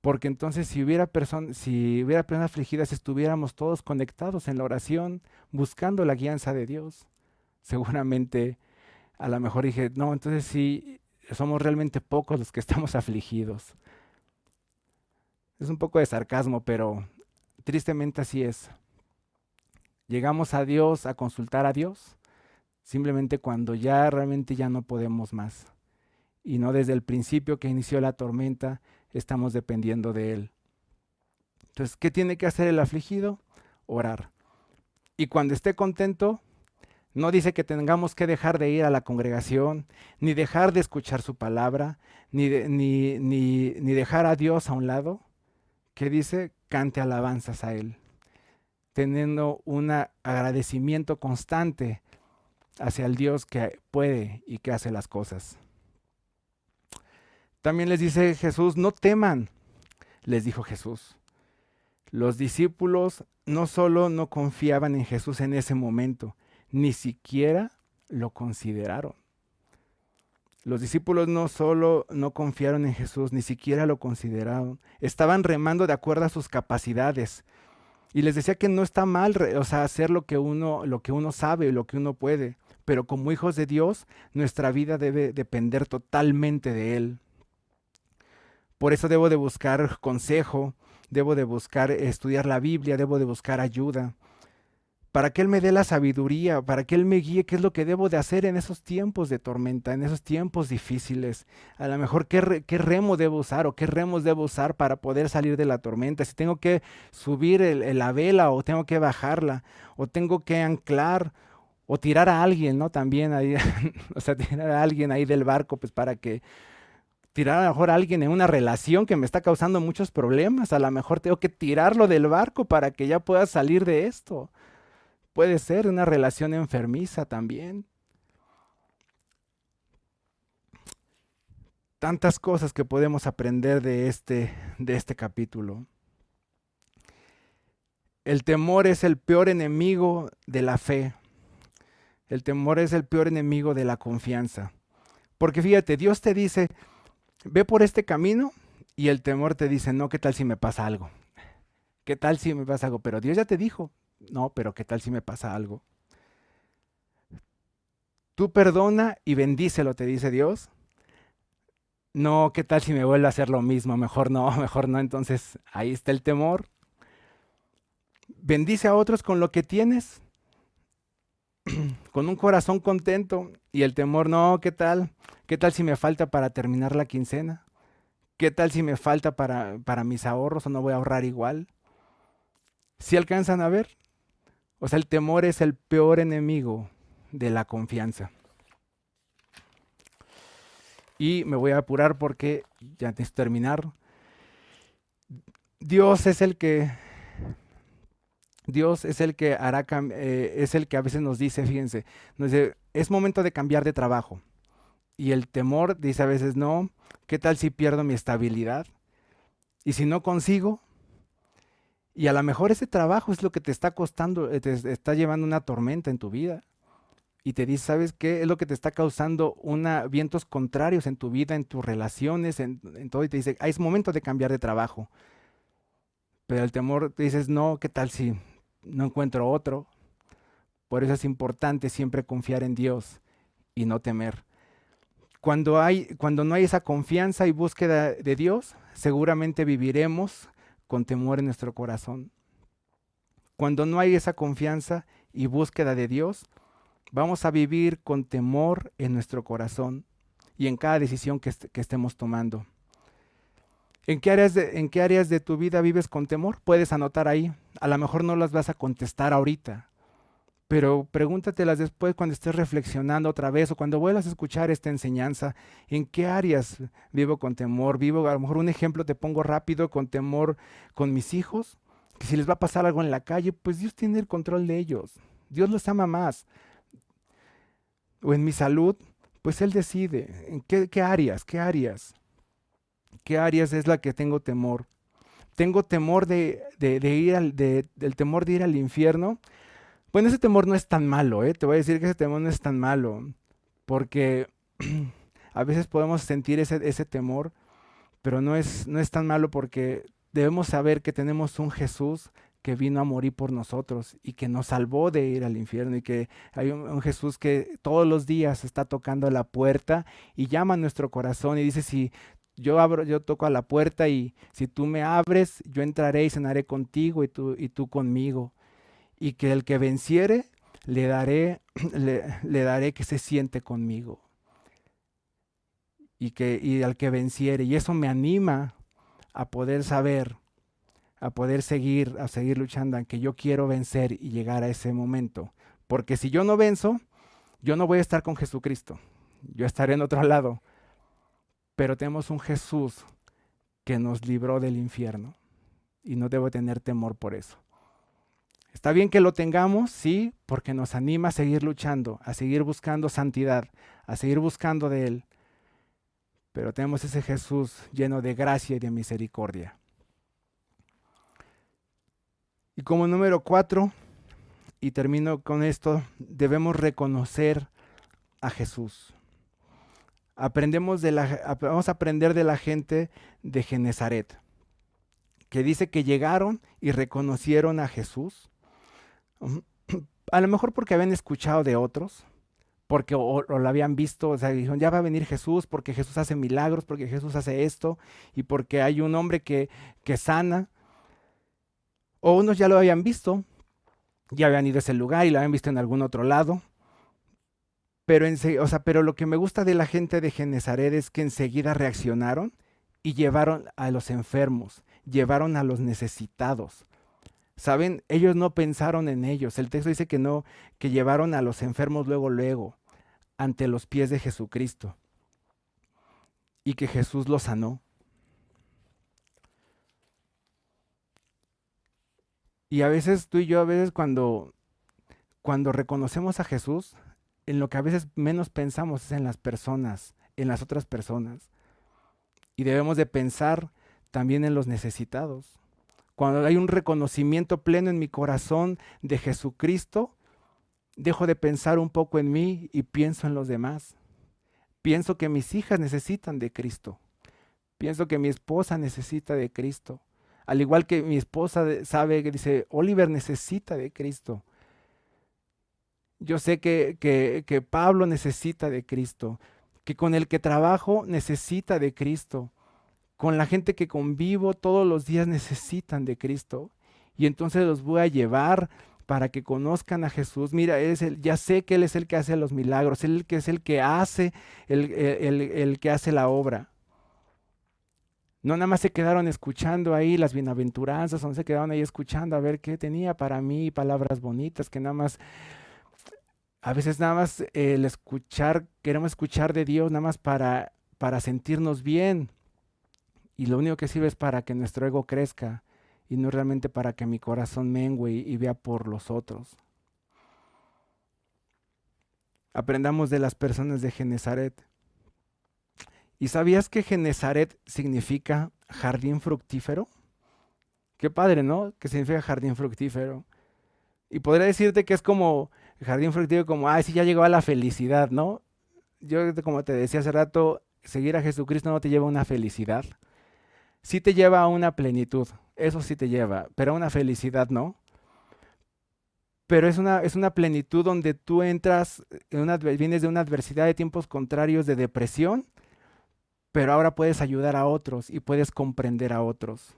[SPEAKER 1] Porque entonces si hubiera, si hubiera personas afligidas, estuviéramos todos conectados en la oración, buscando la guianza de Dios. [LAUGHS] Seguramente, a lo mejor dije, no, entonces sí, somos realmente pocos los que estamos [LAUGHS] afligidos. Es un poco de sarcasmo, pero tristemente así es. Llegamos a Dios, a consultar a Dios, simplemente cuando ya realmente ya no podemos más. Y no desde el principio que inició la tormenta, estamos dependiendo de Él. Entonces, ¿qué tiene que hacer el afligido? Orar. Y cuando esté contento, no dice que tengamos que dejar de ir a la congregación, ni dejar de escuchar su palabra, ni, ni, ni, ni dejar a Dios a un lado. Que dice, cante alabanzas a Él, teniendo un agradecimiento constante hacia el Dios que puede y que hace las cosas. También les dice Jesús, no teman, les dijo Jesús. Los discípulos no solo no confiaban en Jesús en ese momento, ni siquiera lo consideraron. Los discípulos no solo no confiaron en Jesús, ni siquiera lo consideraron. Estaban remando de acuerdo a sus capacidades. Y les decía que no está mal, o sea, hacer lo que uno, lo que uno sabe, lo que uno puede. Pero como hijos de Dios, nuestra vida debe depender totalmente de Él. Por eso debo de buscar consejo, debo de buscar estudiar la Biblia, debo de buscar ayuda, para que Él me dé la sabiduría, para que Él me guíe qué es lo que debo de hacer en esos tiempos de tormenta, en esos tiempos difíciles. A lo mejor qué, remo debo usar o qué remos debo usar para poder salir de la tormenta. Si tengo que subir la vela o tengo que bajarla o tengo que anclar o tirar a alguien, ¿no? También ahí, [LAUGHS] o sea, tirar a alguien ahí del barco, pues para que tirar a lo mejor a alguien en una relación que me está causando muchos problemas. A lo mejor tengo que tirarlo del barco para que ya pueda salir de esto. Puede ser una relación enfermiza también. Tantas cosas que podemos aprender de este, de este capítulo. El temor es el peor enemigo de la fe. El temor es el peor enemigo de la confianza. Porque fíjate, Dios te dice, ve por este camino y el temor te dice, no, ¿qué tal si me pasa algo? ¿Qué tal si me pasa algo? Pero Dios ya te dijo, no, pero ¿qué tal si me pasa algo? Tú perdona y bendícelo, te dice Dios. No, ¿qué tal si me vuelve a hacer lo mismo? Mejor no, [LAUGHS] mejor no. Entonces ahí está el temor. Bendice a otros con lo que tienes, [CLEARS THROAT] con un corazón contento y el temor, no, ¿qué tal? ¿Qué tal si me falta para terminar la quincena? ¿Qué tal si me falta para, para mis ahorros o no voy a ahorrar igual? Si alcanzan a ver? O sea, el temor es el peor enemigo de la confianza. Y me voy a apurar porque ya antes de terminar. Dios es el que Dios es el que hará, eh, es el que a veces nos dice, fíjense, nos es momento de cambiar de trabajo. Y el temor dice a veces, no, ¿qué tal si pierdo mi estabilidad? Y si no consigo, y a lo mejor ese trabajo es lo que te está costando, eh, te está llevando una tormenta en tu vida. Y te dice, ¿sabes qué? Es lo que te está causando una, vientos contrarios en tu vida, en tus relaciones, en, todo. Y te dice, ah, es momento de cambiar de trabajo. Pero el temor, te dices, no, ¿qué tal si no encuentro otro? Por eso es importante siempre confiar en Dios y no temer. Cuando, hay, cuando no hay esa confianza y búsqueda de Dios, seguramente viviremos con temor en nuestro corazón. Cuando no hay esa confianza y búsqueda de Dios, vamos a vivir con temor en nuestro corazón y en cada decisión que, estemos tomando. ¿En qué, áreas de, ¿En qué áreas de tu vida vives con temor? Puedes anotar ahí. A lo mejor no las vas a contestar ahorita, pero pregúntatelas después cuando estés reflexionando otra vez o cuando vuelvas a escuchar esta enseñanza, ¿en qué áreas vivo con temor? Vivo, a lo mejor un ejemplo te pongo rápido, con temor con mis hijos, que si les va a pasar algo en la calle, pues Dios tiene el control de ellos, Dios los ama más. O en mi salud, pues Él decide, ¿en qué, qué áreas? ¿Qué áreas? ¿Qué áreas es la que tengo temor? Tengo temor de, ir al, del temor de ir al infierno bueno, ese temor no es tan malo, ¿eh? Te voy a decir que ese temor no es tan malo, porque [CLEARS THROAT] a veces podemos sentir ese, ese temor, pero no es, no es tan malo porque debemos saber que tenemos un Jesús que vino a morir por nosotros y que nos salvó de ir al infierno y que hay un, un, Jesús que todos los días está tocando la puerta y llama a nuestro corazón y dice si yo abro yo toco a la puerta y si tú me abres yo entraré y cenaré contigo y tú y tú conmigo y que el que venciere le daré, [CLEARS THROAT] le, daré que se siente conmigo. Y, que, y al que venciere. Y eso me anima a poder saber, a poder seguir, a seguir luchando, aunque yo quiero vencer y llegar a ese momento. Porque si yo no venzo, yo no voy a estar con Jesucristo. Yo estaré en otro lado. Pero tenemos un Jesús que nos libró del infierno. Y no debo tener temor por eso. Está bien que lo tengamos, sí, porque nos anima a seguir luchando, a seguir buscando santidad, a seguir buscando de Él. Pero tenemos ese Jesús lleno de gracia y de misericordia. Y como número cuatro, y termino con esto, debemos reconocer a Jesús. Aprendemos de la, vamos a aprender de la gente de Genezaret, que dice que llegaron y reconocieron a Jesús a lo mejor porque habían escuchado de otros, porque o, lo habían visto, o sea, dijeron, ya va a venir Jesús, porque Jesús hace milagros, porque Jesús hace esto, y porque hay un hombre que, que sana. O unos ya lo habían visto, ya habían ido a ese lugar y lo habían visto en algún otro lado. Pero, en, o sea, pero lo que me gusta de la gente de Genezaret es que enseguida reaccionaron y llevaron a los enfermos, llevaron a los necesitados, Saben, ellos no pensaron en ellos. El texto dice que no, que llevaron a los enfermos luego, luego, ante los pies de Jesucristo. Y que Jesús los sanó. Y a veces tú y yo, a veces cuando, cuando reconocemos a Jesús, en lo que a veces menos pensamos es en las personas, en las otras personas. Y debemos de pensar también en los necesitados cuando hay un reconocimiento pleno en mi corazón de Jesucristo, dejo de pensar un poco en mí y pienso en los demás. Pienso que mis hijas necesitan de Cristo. Pienso que mi esposa necesita de Cristo. Al igual que mi esposa sabe que dice, Oliver necesita de Cristo. Yo sé que, que, que Pablo necesita de Cristo, que con el que trabajo necesita de Cristo con la gente que convivo todos los días necesitan de Cristo. Y entonces los voy a llevar para que conozcan a Jesús. Mira, es el, ya sé que Él es el que hace los milagros, Él que es el que hace, el, el que hace la obra. No nada más se quedaron escuchando ahí las bienaventuranzas, no se quedaron ahí escuchando a ver qué tenía para mí, palabras bonitas, que nada más, a veces nada más el escuchar, queremos escuchar de Dios nada más para, para sentirnos bien, y lo único que sirve es para que nuestro ego crezca y no realmente para que mi corazón mengue y, vea por los otros. Aprendamos de las personas de Genezaret. ¿Y sabías que Genezaret significa jardín fructífero? Qué padre, ¿no? Que significa jardín fructífero. Y podría decirte que es como jardín fructífero, como, ay, sí, ya llegó a la felicidad, ¿no? Yo, como te decía hace rato, seguir a Jesucristo no te lleva a una felicidad sí te lleva a una plenitud, eso sí te lleva, pero a una felicidad no. Pero es una, es una plenitud donde tú entras, en una, vienes de una adversidad de tiempos contrarios de depresión, pero ahora puedes ayudar a otros y puedes comprender a otros.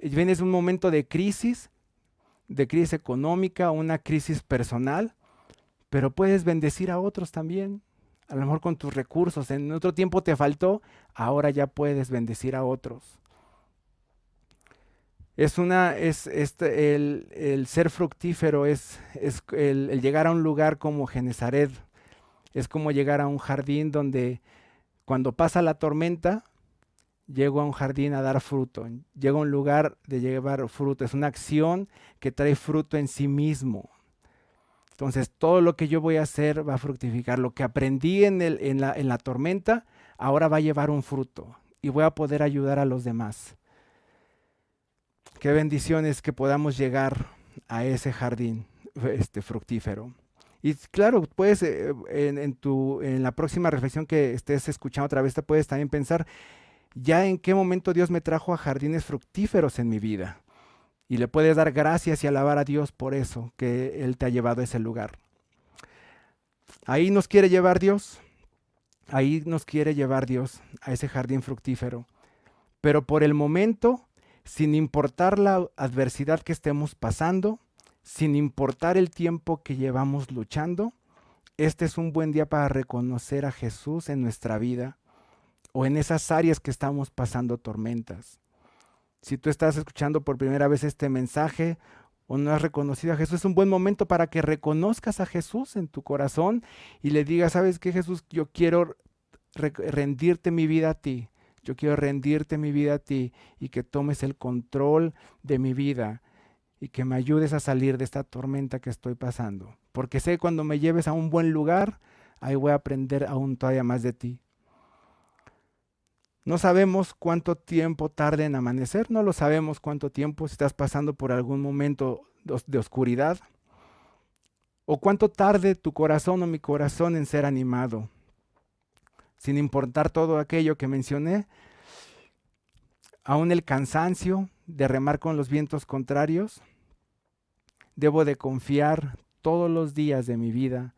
[SPEAKER 1] Vienes de un momento de crisis, de crisis económica, una crisis personal, pero puedes bendecir a otros también a lo mejor con tus recursos, en otro tiempo te faltó, ahora ya puedes bendecir a otros. Es una, es este, el, ser fructífero, es, es el, llegar a un lugar como Genezaret, es como llegar a un jardín donde cuando pasa la tormenta, llego a un jardín a dar fruto, llego a un lugar de llevar fruto, es una acción que trae fruto en sí mismo. Entonces todo lo que yo voy a hacer va a fructificar. Lo que aprendí en, la, en la tormenta, ahora va a llevar un fruto y voy a poder ayudar a los demás. Qué bendiciones que podamos llegar a ese jardín este, fructífero. Y claro, puedes eh, en, tu, en la próxima reflexión que estés escuchando otra vez, te puedes también pensar ya en qué momento Dios me trajo a jardines fructíferos en mi vida. Y le puedes dar gracias y alabar a Dios por eso, que Él te ha llevado a ese lugar. Ahí nos quiere llevar Dios. Ahí nos quiere llevar Dios a ese jardín fructífero. Pero por el momento sin importar la adversidad que estemos pasando, sin importar el tiempo que llevamos luchando, este es un buen día para reconocer a Jesús en nuestra vida o en esas áreas que estamos pasando tormentas. Si tú estás escuchando por primera vez este mensaje o no has reconocido a Jesús, es un buen momento para que reconozcas a Jesús en tu corazón y le digas, ¿sabes qué Jesús? Yo quiero rendirte mi vida a ti. Yo quiero rendirte mi vida a ti y que tomes el control de mi vida y que me ayudes a salir de esta tormenta que estoy pasando. Porque sé que cuando me lleves a un buen lugar, ahí voy a aprender aún todavía más de ti. No sabemos cuánto tiempo tarde en amanecer, no lo sabemos cuánto tiempo estás pasando por algún momento de oscuridad, o cuánto tarde tu corazón o mi corazón en ser animado sin importar todo aquello que mencioné, aún el cansancio de remar con los vientos contrarios, debo de confiar todos los días de mi vida,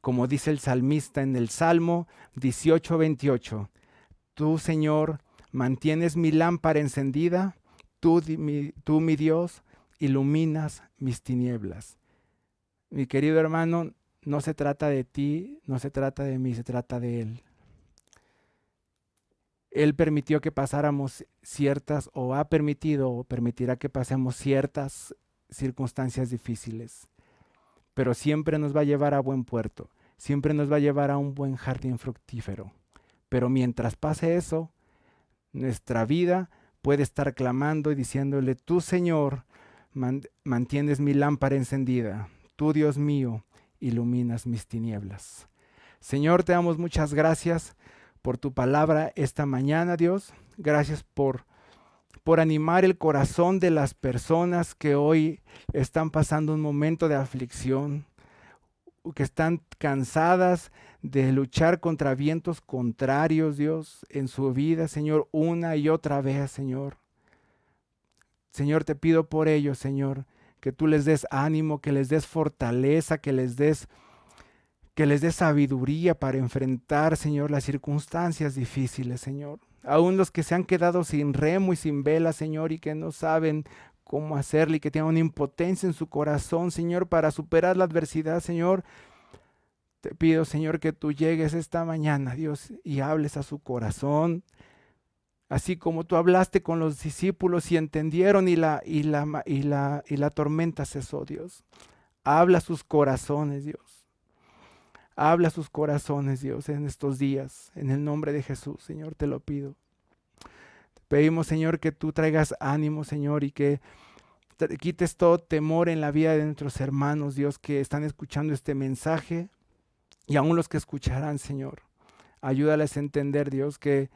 [SPEAKER 1] como dice el salmista en el Salmo 18:28. Tú, Señor, mantienes mi lámpara encendida, tú mi, Dios, iluminas mis tinieblas. Mi querido hermano, no se trata de ti, no se trata de mí, se trata de Él. Él permitió que pasáramos ciertas, o ha permitido, o permitirá que pasemos ciertas circunstancias difíciles. Pero siempre nos va a llevar a buen puerto, siempre nos va a llevar a un buen jardín fructífero. Pero mientras pase eso, nuestra vida puede estar clamando y diciéndole, tú Señor, mantienes mi lámpara encendida, tú Dios mío, iluminas mis tinieblas. Señor, te damos muchas gracias por tu palabra esta mañana, Dios. Gracias por, por animar el corazón de las personas que hoy están pasando un momento de aflicción, que están cansadas de luchar contra vientos contrarios, Dios, en su vida, Señor, una y otra vez, Señor. Señor, te pido por ellos, Señor, que tú les des ánimo, que les des fortaleza, que les des que les sabiduría para enfrentar, Señor, las circunstancias difíciles, Señor. Aún los que se han quedado sin remo y sin vela, Señor, y que no saben cómo hacerlo y que tienen una impotencia en su corazón, Señor, para superar la adversidad, Señor. Te pido, Señor, que tú llegues esta mañana, Dios, y hables a su corazón, así como tú hablaste con los discípulos y entendieron y la, y la, y la, y la tormenta cesó, Dios. Habla a sus corazones, Dios. Habla sus corazones, Dios, en estos días. En el nombre de Jesús, Señor, te lo pido. Te pedimos, Señor, que tú traigas ánimo, Señor, y que quites todo temor en la vida de nuestros hermanos, Dios, que están escuchando este mensaje y aún los que escucharán, Señor. Ayúdales a entender, Dios, que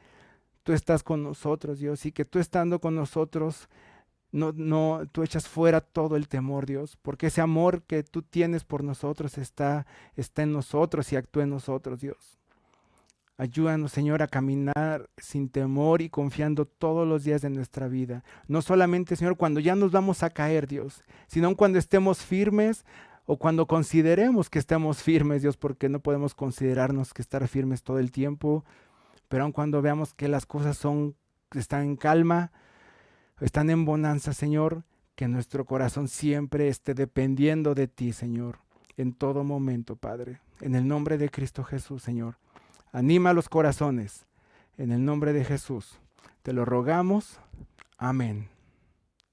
[SPEAKER 1] tú estás con nosotros, Dios, y que tú estando con nosotros no, no, tú echas fuera todo el temor, Dios, porque ese amor que tú tienes por nosotros está, está en nosotros y actúa en nosotros, Dios. Ayúdanos, Señor, a caminar sin temor y confiando todos los días de nuestra vida. No solamente, Señor, cuando ya nos vamos a caer, Dios, sino cuando estemos firmes o cuando consideremos que estemos firmes, Dios, porque no podemos considerarnos que estar firmes todo el tiempo, pero aun cuando veamos que las cosas son, están en calma, están en bonanza, Señor, que nuestro corazón siempre esté dependiendo de ti, Señor, en todo momento, Padre. En el nombre de Cristo Jesús, Señor. Anima los corazones. En el nombre de Jesús. Te lo rogamos. Amén.